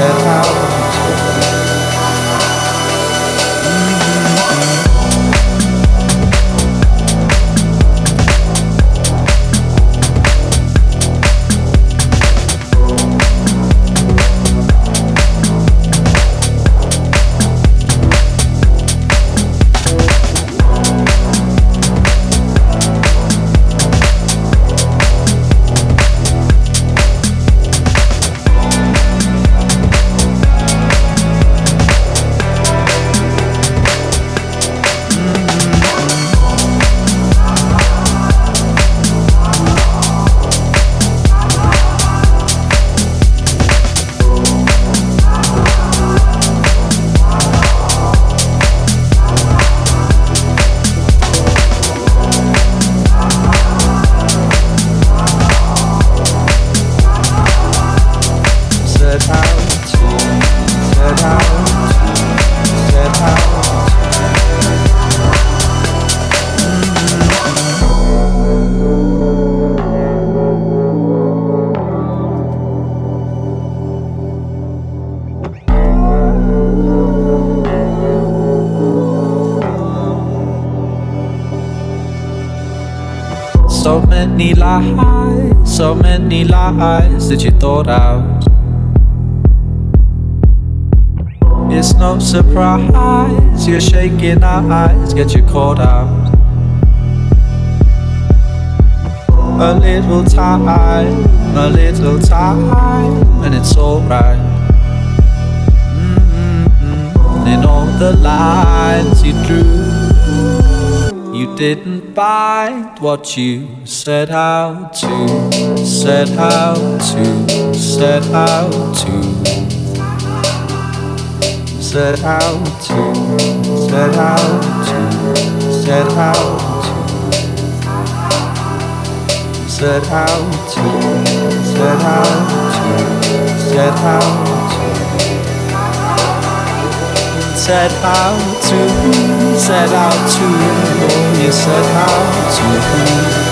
get out. Lies, so many lies that you thought out. It's no surprise you're shaking our eyes get you caught out. A little time, a little time, and it's alright. Mm-hmm. In all the lines you drew, you didn't find what you set out to, set out to, set out to. Set out to, set out to, set out to, set out to, set out to, set out to, set out to, set out to, you set out to.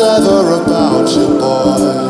other about you, boy.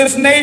His name